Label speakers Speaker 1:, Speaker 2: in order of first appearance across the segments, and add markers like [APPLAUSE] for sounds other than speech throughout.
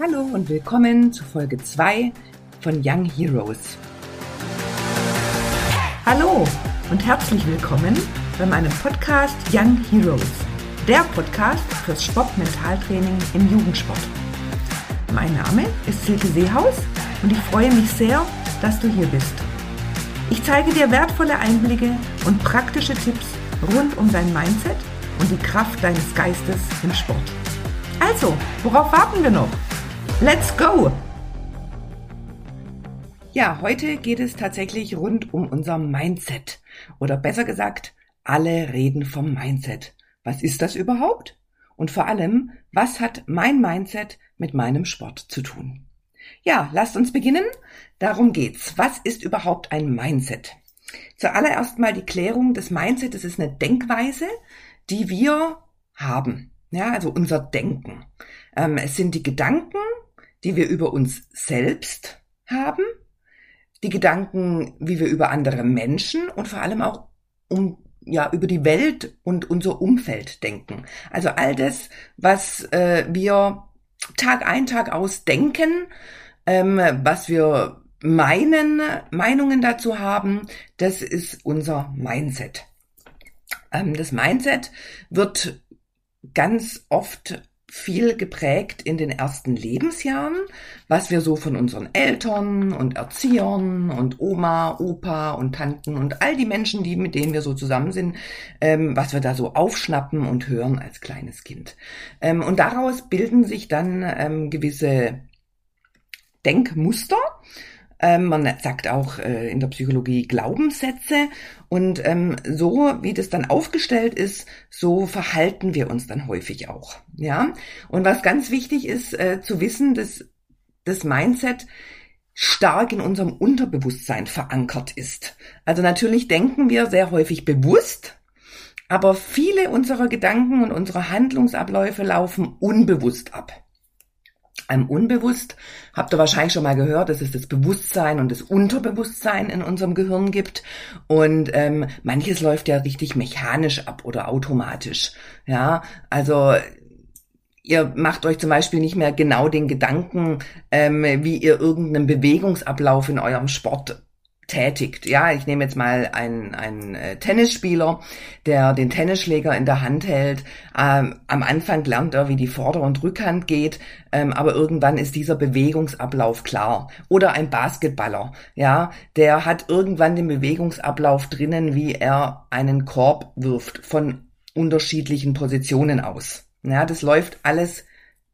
Speaker 1: Hallo und willkommen zu Folge 2 von Young Heroes. Hallo und herzlich willkommen bei meinem Podcast Young Heroes, der Podcast fürs Sportmentaltraining im Jugendsport. Mein Name ist Silke Seehaus und ich freue mich sehr, dass du hier bist. Ich zeige dir wertvolle Einblicke und praktische Tipps rund um dein Mindset und die Kraft deines Geistes im Sport. Also, worauf warten wir noch? Let's go! Ja, heute geht es tatsächlich rund um unser Mindset. Oder besser gesagt, alle reden vom Mindset. Was ist das überhaupt? Und vor allem, was hat mein Mindset mit meinem Sport zu tun? Ja, lasst uns beginnen. Darum geht's. Was ist überhaupt ein Mindset? Zuallererst mal die Klärung des Mindset. Das ist eine Denkweise, die wir haben. Ja, also unser Denken. Ähm, es sind die Gedanken, die wir über uns selbst haben, die Gedanken, wie wir über andere Menschen und vor allem auch um ja über die Welt und unser Umfeld denken. Also all das, was äh, wir Tag ein Tag aus denken, ähm, was wir meinen, Meinungen dazu haben, das ist unser Mindset. Ähm, das Mindset wird ganz oft viel geprägt in den ersten Lebensjahren, was wir so von unseren Eltern und Erziehern und Oma, Opa und Tanten und all die Menschen, die mit denen wir so zusammen sind, ähm, was wir da so aufschnappen und hören als kleines Kind. Ähm, und daraus bilden sich dann ähm, gewisse Denkmuster ähm, man sagt auch äh, in der Psychologie Glaubenssätze. Und ähm, so wie das dann aufgestellt ist, so verhalten wir uns dann häufig auch. Ja. Und was ganz wichtig ist äh, zu wissen, dass das Mindset stark in unserem Unterbewusstsein verankert ist. Also natürlich denken wir sehr häufig bewusst, aber viele unserer Gedanken und unsere Handlungsabläufe laufen unbewusst ab einem Unbewusst, habt ihr wahrscheinlich schon mal gehört, dass es das Bewusstsein und das Unterbewusstsein in unserem Gehirn gibt. Und ähm, manches läuft ja richtig mechanisch ab oder automatisch. Ja, also ihr macht euch zum Beispiel nicht mehr genau den Gedanken, ähm, wie ihr irgendeinen Bewegungsablauf in eurem Sport tätigt. Ja, ich nehme jetzt mal einen, einen äh, Tennisspieler, der den Tennisschläger in der Hand hält. Ähm, am Anfang lernt er, wie die Vorder- und Rückhand geht, ähm, aber irgendwann ist dieser Bewegungsablauf klar. Oder ein Basketballer, ja, der hat irgendwann den Bewegungsablauf drinnen, wie er einen Korb wirft von unterschiedlichen Positionen aus. Ja, das läuft alles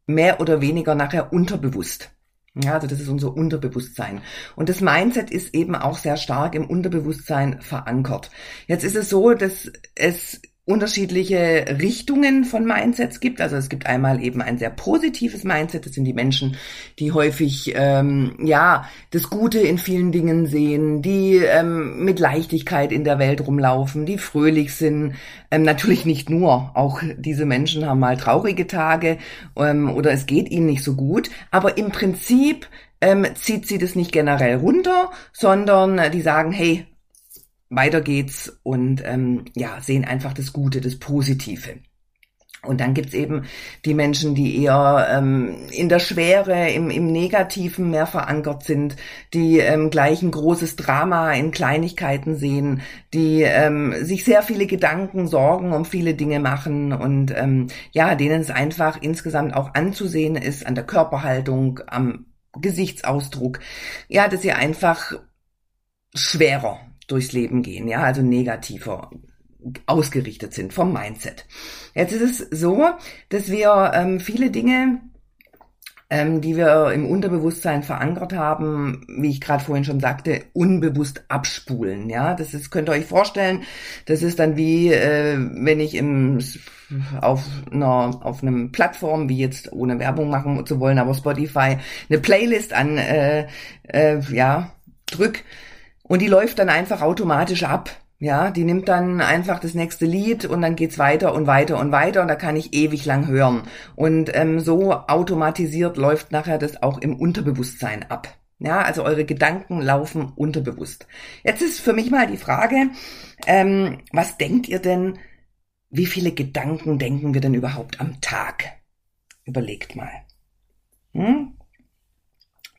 Speaker 1: mehr oder weniger nachher unterbewusst. Ja, also das ist unser Unterbewusstsein. Und das Mindset ist eben auch sehr stark im Unterbewusstsein verankert. Jetzt ist es so, dass es unterschiedliche Richtungen von Mindsets gibt. Also es gibt einmal eben ein sehr positives Mindset. Das sind die Menschen, die häufig ähm, ja das Gute in vielen Dingen sehen, die ähm, mit Leichtigkeit in der Welt rumlaufen, die fröhlich sind. Ähm, natürlich nicht nur. Auch diese Menschen haben mal traurige Tage ähm, oder es geht ihnen nicht so gut. Aber im Prinzip ähm, zieht sie das nicht generell runter, sondern die sagen, hey, weiter geht's und ähm, ja, sehen einfach das Gute, das Positive. Und dann gibt's eben die Menschen, die eher ähm, in der Schwere, im, im Negativen mehr verankert sind, die ähm, gleich ein großes Drama in Kleinigkeiten sehen, die ähm, sich sehr viele Gedanken, Sorgen um viele Dinge machen und ähm, ja, denen es einfach insgesamt auch anzusehen ist an der Körperhaltung, am Gesichtsausdruck, ja, dass sie einfach schwerer durchs Leben gehen, ja, also negativer ausgerichtet sind vom Mindset. Jetzt ist es so, dass wir ähm, viele Dinge, ähm, die wir im Unterbewusstsein verankert haben, wie ich gerade vorhin schon sagte, unbewusst abspulen. Ja, das ist, könnt ihr euch vorstellen, das ist dann wie, äh, wenn ich im auf einer auf einem Plattform, wie jetzt ohne Werbung machen zu wollen, aber Spotify, eine Playlist an, äh, äh, ja, drück und die läuft dann einfach automatisch ab. Ja, die nimmt dann einfach das nächste Lied und dann geht's weiter und weiter und weiter und da kann ich ewig lang hören. Und ähm, so automatisiert läuft nachher das auch im Unterbewusstsein ab. Ja, also eure Gedanken laufen unterbewusst. Jetzt ist für mich mal die Frage, ähm, was denkt ihr denn, wie viele Gedanken denken wir denn überhaupt am Tag? Überlegt mal. Hm?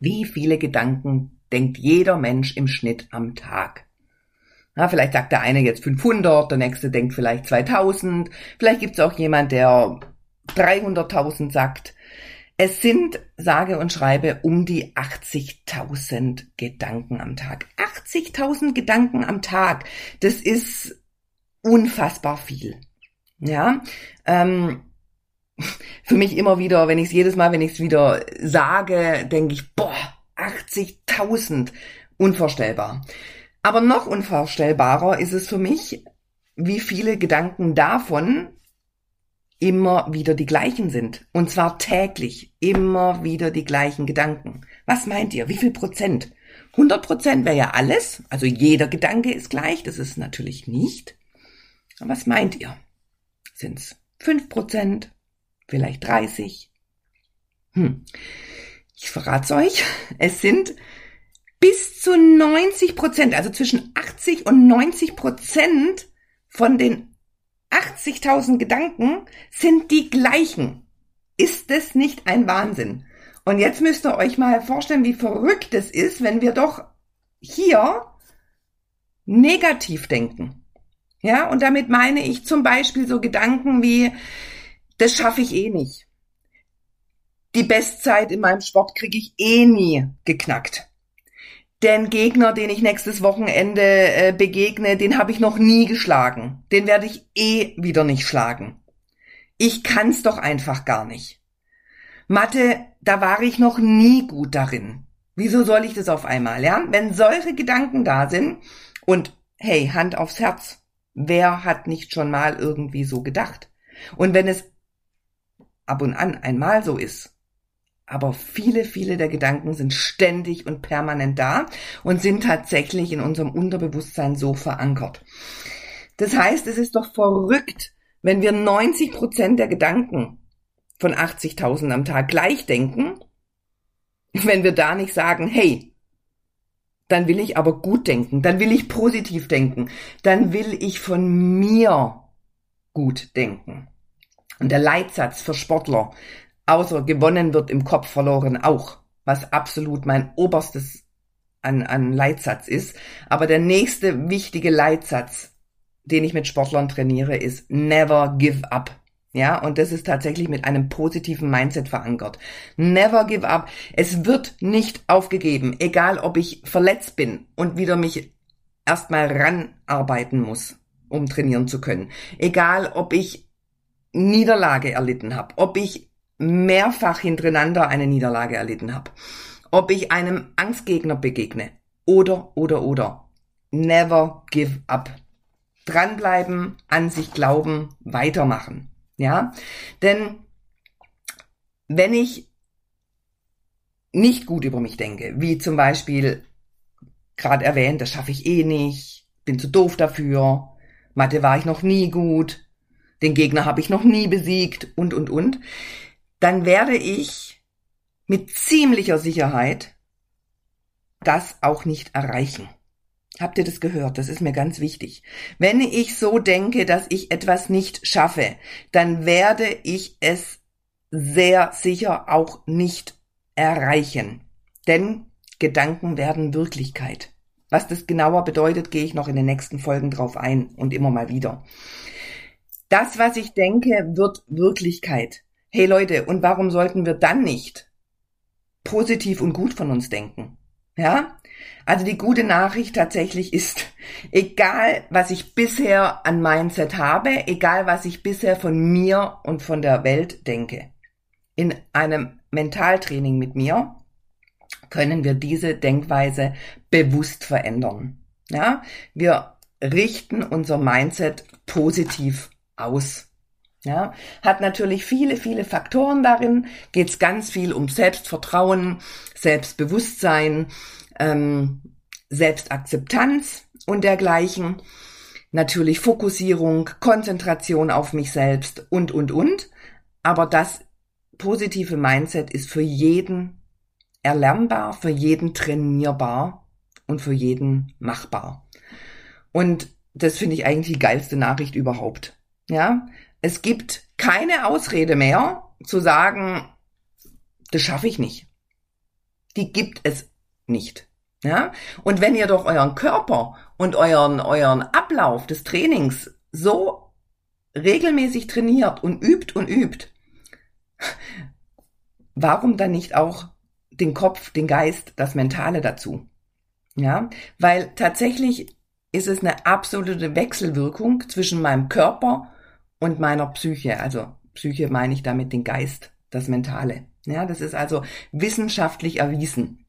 Speaker 1: Wie viele Gedanken denkt jeder Mensch im Schnitt am Tag? Ja, vielleicht sagt der eine jetzt 500, der nächste denkt vielleicht 2000, vielleicht gibt es auch jemand, der 300.000 sagt. Es sind, sage und schreibe, um die 80.000 Gedanken am Tag. 80.000 Gedanken am Tag. Das ist unfassbar viel. Ja, ähm, [LAUGHS] für mich immer wieder, wenn ich es jedes Mal, wenn ich es wieder sage, denke ich, boah, 80.000, unvorstellbar. Aber noch unvorstellbarer ist es für mich, wie viele Gedanken davon immer wieder die gleichen sind. Und zwar täglich. Immer wieder die gleichen Gedanken. Was meint ihr? Wie viel Prozent? 100 Prozent wäre ja alles. Also jeder Gedanke ist gleich. Das ist natürlich nicht. Aber was meint ihr? Sind's 5 Prozent? Vielleicht 30? Hm. Ich verrat's euch. Es sind bis zu 90 Prozent, also zwischen 80 und 90 Prozent von den 80.000 Gedanken sind die gleichen. Ist es nicht ein Wahnsinn? Und jetzt müsst ihr euch mal vorstellen, wie verrückt es ist, wenn wir doch hier negativ denken. Ja, und damit meine ich zum Beispiel so Gedanken wie, das schaffe ich eh nicht. Die Bestzeit in meinem Sport kriege ich eh nie geknackt. Den Gegner, den ich nächstes Wochenende äh, begegne, den habe ich noch nie geschlagen. Den werde ich eh wieder nicht schlagen. Ich kann's doch einfach gar nicht. Mathe, da war ich noch nie gut darin. Wieso soll ich das auf einmal, ja? Wenn solche Gedanken da sind und hey, Hand aufs Herz, wer hat nicht schon mal irgendwie so gedacht? Und wenn es ab und an einmal so ist, aber viele, viele der Gedanken sind ständig und permanent da und sind tatsächlich in unserem Unterbewusstsein so verankert. Das heißt, es ist doch verrückt, wenn wir 90 Prozent der Gedanken von 80.000 am Tag gleich denken, wenn wir da nicht sagen, hey, dann will ich aber gut denken, dann will ich positiv denken, dann will ich von mir gut denken. Und der Leitsatz für Sportler, außer gewonnen wird im Kopf verloren auch, was absolut mein oberstes an, an Leitsatz ist. Aber der nächste wichtige Leitsatz, den ich mit Sportlern trainiere, ist never give up. Ja, und das ist tatsächlich mit einem positiven Mindset verankert. Never give up. Es wird nicht aufgegeben, egal ob ich verletzt bin und wieder mich erstmal ranarbeiten muss, um trainieren zu können. Egal ob ich Niederlage erlitten habe, ob ich mehrfach hintereinander eine Niederlage erlitten habe, ob ich einem Angstgegner begegne oder, oder, oder. Never give up. Dranbleiben, an sich glauben, weitermachen. Ja, denn wenn ich nicht gut über mich denke, wie zum Beispiel gerade erwähnt, das schaffe ich eh nicht, bin zu doof dafür, Mathe war ich noch nie gut, den Gegner habe ich noch nie besiegt und, und, und, dann werde ich mit ziemlicher Sicherheit das auch nicht erreichen. Habt ihr das gehört? Das ist mir ganz wichtig. Wenn ich so denke, dass ich etwas nicht schaffe, dann werde ich es sehr sicher auch nicht erreichen. Denn Gedanken werden Wirklichkeit. Was das genauer bedeutet, gehe ich noch in den nächsten Folgen drauf ein und immer mal wieder. Das, was ich denke, wird Wirklichkeit. Hey Leute, und warum sollten wir dann nicht positiv und gut von uns denken? Ja? Also die gute Nachricht tatsächlich ist, egal was ich bisher an Mindset habe, egal was ich bisher von mir und von der Welt denke, in einem Mentaltraining mit mir können wir diese Denkweise bewusst verändern. Ja? Wir richten unser Mindset positiv aus. Ja, hat natürlich viele, viele Faktoren darin, geht es ganz viel um Selbstvertrauen, Selbstbewusstsein, ähm, Selbstakzeptanz und dergleichen. Natürlich Fokussierung, Konzentration auf mich selbst und, und, und. Aber das positive Mindset ist für jeden erlernbar, für jeden trainierbar und für jeden machbar. Und das finde ich eigentlich die geilste Nachricht überhaupt. Ja, es gibt keine Ausrede mehr zu sagen, das schaffe ich nicht. die gibt es nicht. Ja? Und wenn ihr doch euren Körper und euren, euren Ablauf des Trainings so regelmäßig trainiert und übt und übt, warum dann nicht auch den Kopf, den Geist, das Mentale dazu? Ja, weil tatsächlich ist es eine absolute Wechselwirkung zwischen meinem Körper und meiner Psyche. Also Psyche meine ich damit den Geist, das Mentale. Ja, das ist also wissenschaftlich erwiesen.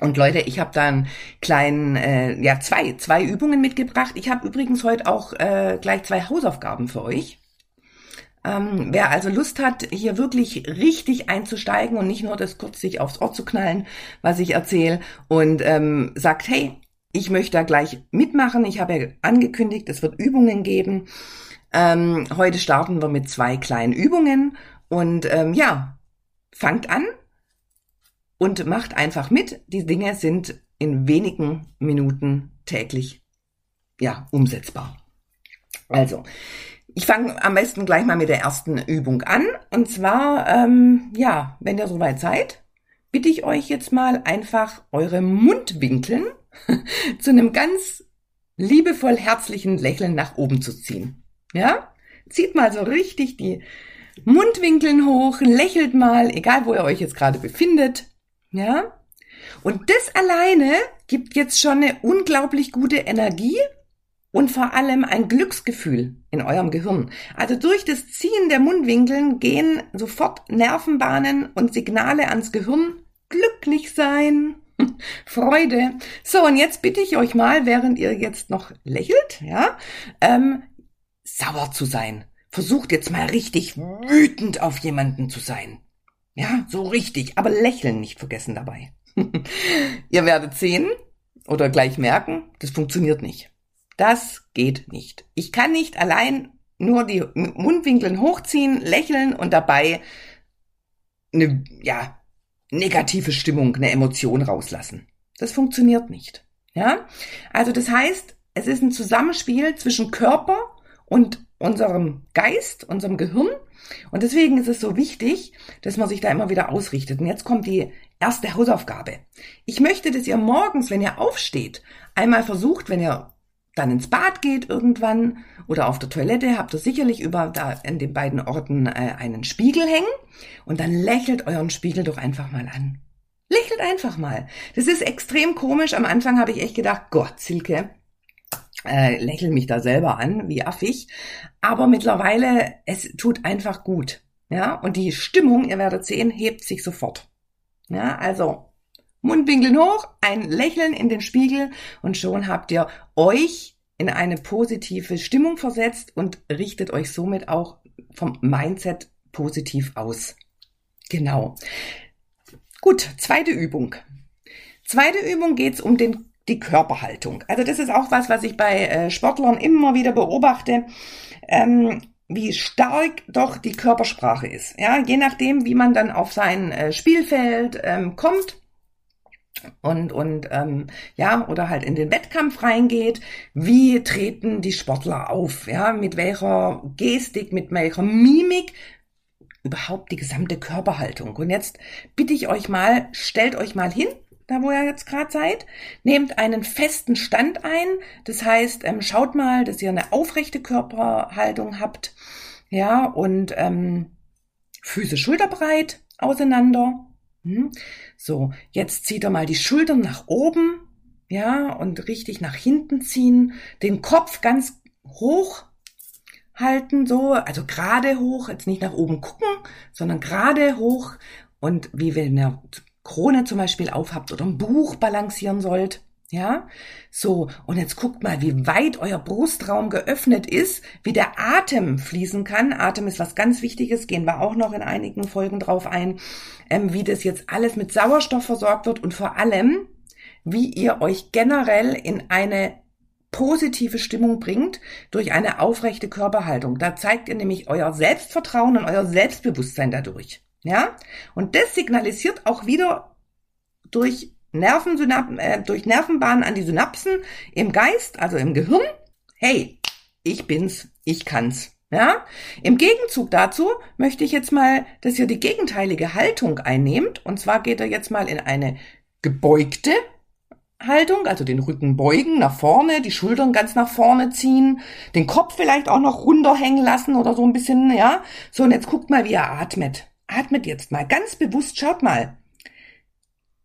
Speaker 1: Und Leute, ich habe da einen kleinen, äh, ja zwei, zwei Übungen mitgebracht. Ich habe übrigens heute auch äh, gleich zwei Hausaufgaben für euch. Ähm, wer also Lust hat, hier wirklich richtig einzusteigen und nicht nur das kurz sich aufs Ohr zu knallen, was ich erzähle, und ähm, sagt, hey, ich möchte da gleich mitmachen. Ich habe ja angekündigt, es wird Übungen geben. Ähm, heute starten wir mit zwei kleinen Übungen und ähm, ja, fangt an und macht einfach mit. Die Dinge sind in wenigen Minuten täglich ja umsetzbar. Also, ich fange am besten gleich mal mit der ersten Übung an. Und zwar, ähm, ja, wenn ihr soweit seid, bitte ich euch jetzt mal einfach eure Mundwinkeln [LAUGHS] zu einem ganz liebevoll herzlichen Lächeln nach oben zu ziehen. Ja? Zieht mal so richtig die Mundwinkeln hoch, lächelt mal, egal wo ihr euch jetzt gerade befindet. Ja? Und das alleine gibt jetzt schon eine unglaublich gute Energie und vor allem ein Glücksgefühl in eurem Gehirn. Also durch das Ziehen der Mundwinkeln gehen sofort Nervenbahnen und Signale ans Gehirn. Glücklich sein. [LAUGHS] Freude. So, und jetzt bitte ich euch mal, während ihr jetzt noch lächelt, ja, ähm, sauer zu sein. Versucht jetzt mal richtig wütend auf jemanden zu sein. Ja, so richtig, aber lächeln nicht vergessen dabei. [LAUGHS] ihr werdet sehen oder gleich merken, das funktioniert nicht. Das geht nicht. Ich kann nicht allein nur die Mundwinkeln hochziehen, lächeln und dabei eine, ja, negative Stimmung, eine Emotion rauslassen. Das funktioniert nicht. Ja? Also das heißt, es ist ein Zusammenspiel zwischen Körper und unserem Geist, unserem Gehirn. Und deswegen ist es so wichtig, dass man sich da immer wieder ausrichtet. Und jetzt kommt die erste Hausaufgabe. Ich möchte, dass ihr morgens, wenn ihr aufsteht, einmal versucht, wenn ihr dann ins Bad geht irgendwann oder auf der Toilette, habt ihr sicherlich über da in den beiden Orten äh, einen Spiegel hängen und dann lächelt euren Spiegel doch einfach mal an. Lächelt einfach mal. Das ist extrem komisch. Am Anfang habe ich echt gedacht, Gott, Silke, äh, lächel mich da selber an, wie affig. Aber mittlerweile, es tut einfach gut. Ja, und die Stimmung, ihr werdet sehen, hebt sich sofort. Ja, also Mundwinkeln hoch, ein Lächeln in den Spiegel und schon habt ihr euch in eine positive Stimmung versetzt und richtet euch somit auch vom Mindset positiv aus. Genau. Gut, zweite Übung. Zweite Übung geht's um den, die Körperhaltung. Also das ist auch was, was ich bei äh, Sportlern immer wieder beobachte. Ähm, wie stark doch die Körpersprache ist. Ja, je nachdem, wie man dann auf sein äh, Spielfeld ähm, kommt, und, und ähm, ja, oder halt in den Wettkampf reingeht, wie treten die Sportler auf, ja, mit welcher Gestik, mit welcher Mimik, überhaupt die gesamte Körperhaltung. Und jetzt bitte ich euch mal, stellt euch mal hin, da wo ihr jetzt gerade seid, nehmt einen festen Stand ein, das heißt, ähm, schaut mal, dass ihr eine aufrechte Körperhaltung habt, ja, und ähm, Füße schulterbreit auseinander, hm? So, jetzt zieht er mal die Schultern nach oben, ja, und richtig nach hinten ziehen, den Kopf ganz hoch halten, so, also gerade hoch, jetzt nicht nach oben gucken, sondern gerade hoch. Und wie wenn ihr Krone zum Beispiel aufhabt oder ein Buch balancieren sollt. Ja, so, und jetzt guckt mal, wie weit euer Brustraum geöffnet ist, wie der Atem fließen kann. Atem ist was ganz Wichtiges, gehen wir auch noch in einigen Folgen drauf ein, ähm, wie das jetzt alles mit Sauerstoff versorgt wird und vor allem, wie ihr euch generell in eine positive Stimmung bringt durch eine aufrechte Körperhaltung. Da zeigt ihr nämlich euer Selbstvertrauen und euer Selbstbewusstsein dadurch. Ja, und das signalisiert auch wieder durch Nervensynapsen, äh, durch Nervenbahnen an die Synapsen im Geist, also im Gehirn. Hey, ich bin's, ich kann's. Ja? Im Gegenzug dazu möchte ich jetzt mal, dass ihr die gegenteilige Haltung einnehmt. Und zwar geht er jetzt mal in eine gebeugte Haltung, also den Rücken beugen nach vorne, die Schultern ganz nach vorne ziehen, den Kopf vielleicht auch noch runterhängen lassen oder so ein bisschen, ja. So, und jetzt guckt mal, wie er atmet. Atmet jetzt mal ganz bewusst, schaut mal.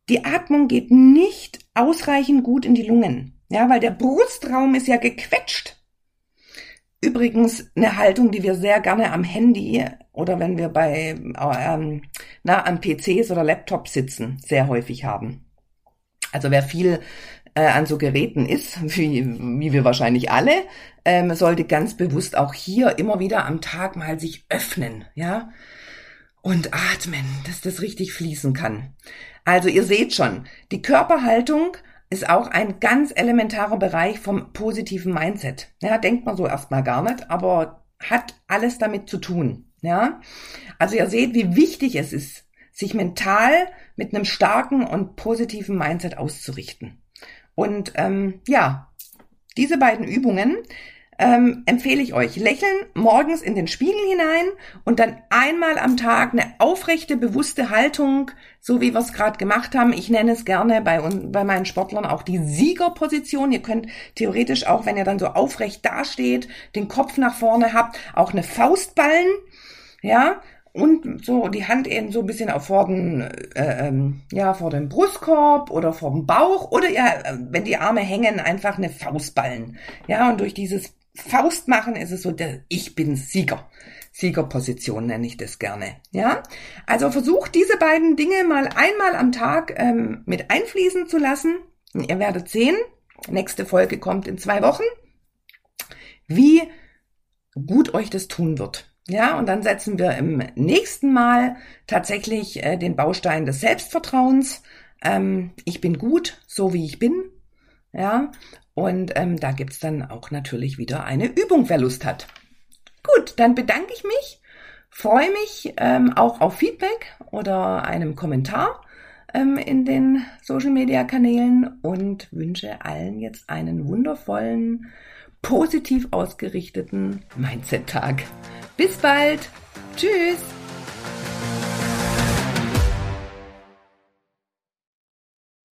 Speaker 1: Die Atmung geht nicht ausreichend gut in die Lungen, ja, weil der Brustraum ist ja gequetscht. Übrigens eine Haltung, die wir sehr gerne am Handy oder wenn wir bei ähm, na, an PCs oder Laptops sitzen, sehr häufig haben. Also wer viel äh, an so Geräten ist, [LAUGHS] wie, wie wir wahrscheinlich alle, ähm, sollte ganz bewusst auch hier immer wieder am Tag mal sich öffnen, ja, und atmen, dass das richtig fließen kann. Also ihr seht schon, die Körperhaltung ist auch ein ganz elementarer Bereich vom positiven Mindset. Ja, denkt man so erstmal gar nicht, aber hat alles damit zu tun. Ja, also ihr seht, wie wichtig es ist, sich mental mit einem starken und positiven Mindset auszurichten. Und ähm, ja, diese beiden Übungen ähm, empfehle ich euch. Lächeln morgens in den Spiegel hinein und dann einmal am Tag eine aufrechte, bewusste Haltung, so wie wir es gerade gemacht haben. Ich nenne es gerne bei, bei meinen Sportlern auch die Siegerposition. Ihr könnt theoretisch auch, wenn ihr dann so aufrecht dasteht, den Kopf nach vorne habt, auch eine Faust ballen. Ja, und so die Hand eben so ein bisschen auf vor den, äh, ähm, ja, vor dem Brustkorb oder vor dem Bauch oder ja, wenn die Arme hängen, einfach eine Faust ballen. Ja, und durch dieses Faust machen ist es so der Ich bin Sieger. Siegerposition nenne ich das gerne. Ja, also versucht diese beiden Dinge mal einmal am Tag ähm, mit einfließen zu lassen. Ihr werdet sehen, nächste Folge kommt in zwei Wochen, wie gut euch das tun wird. Ja, und dann setzen wir im nächsten Mal tatsächlich äh, den Baustein des Selbstvertrauens. Ähm, ich bin gut, so wie ich bin. Ja, und ähm, da gibt's dann auch natürlich wieder eine Übung, wer Lust hat. Gut, dann bedanke ich mich, freue mich ähm, auch auf Feedback oder einem Kommentar ähm, in den Social-Media-Kanälen und wünsche allen jetzt einen wundervollen, positiv ausgerichteten Mindset-Tag. Bis bald. Tschüss.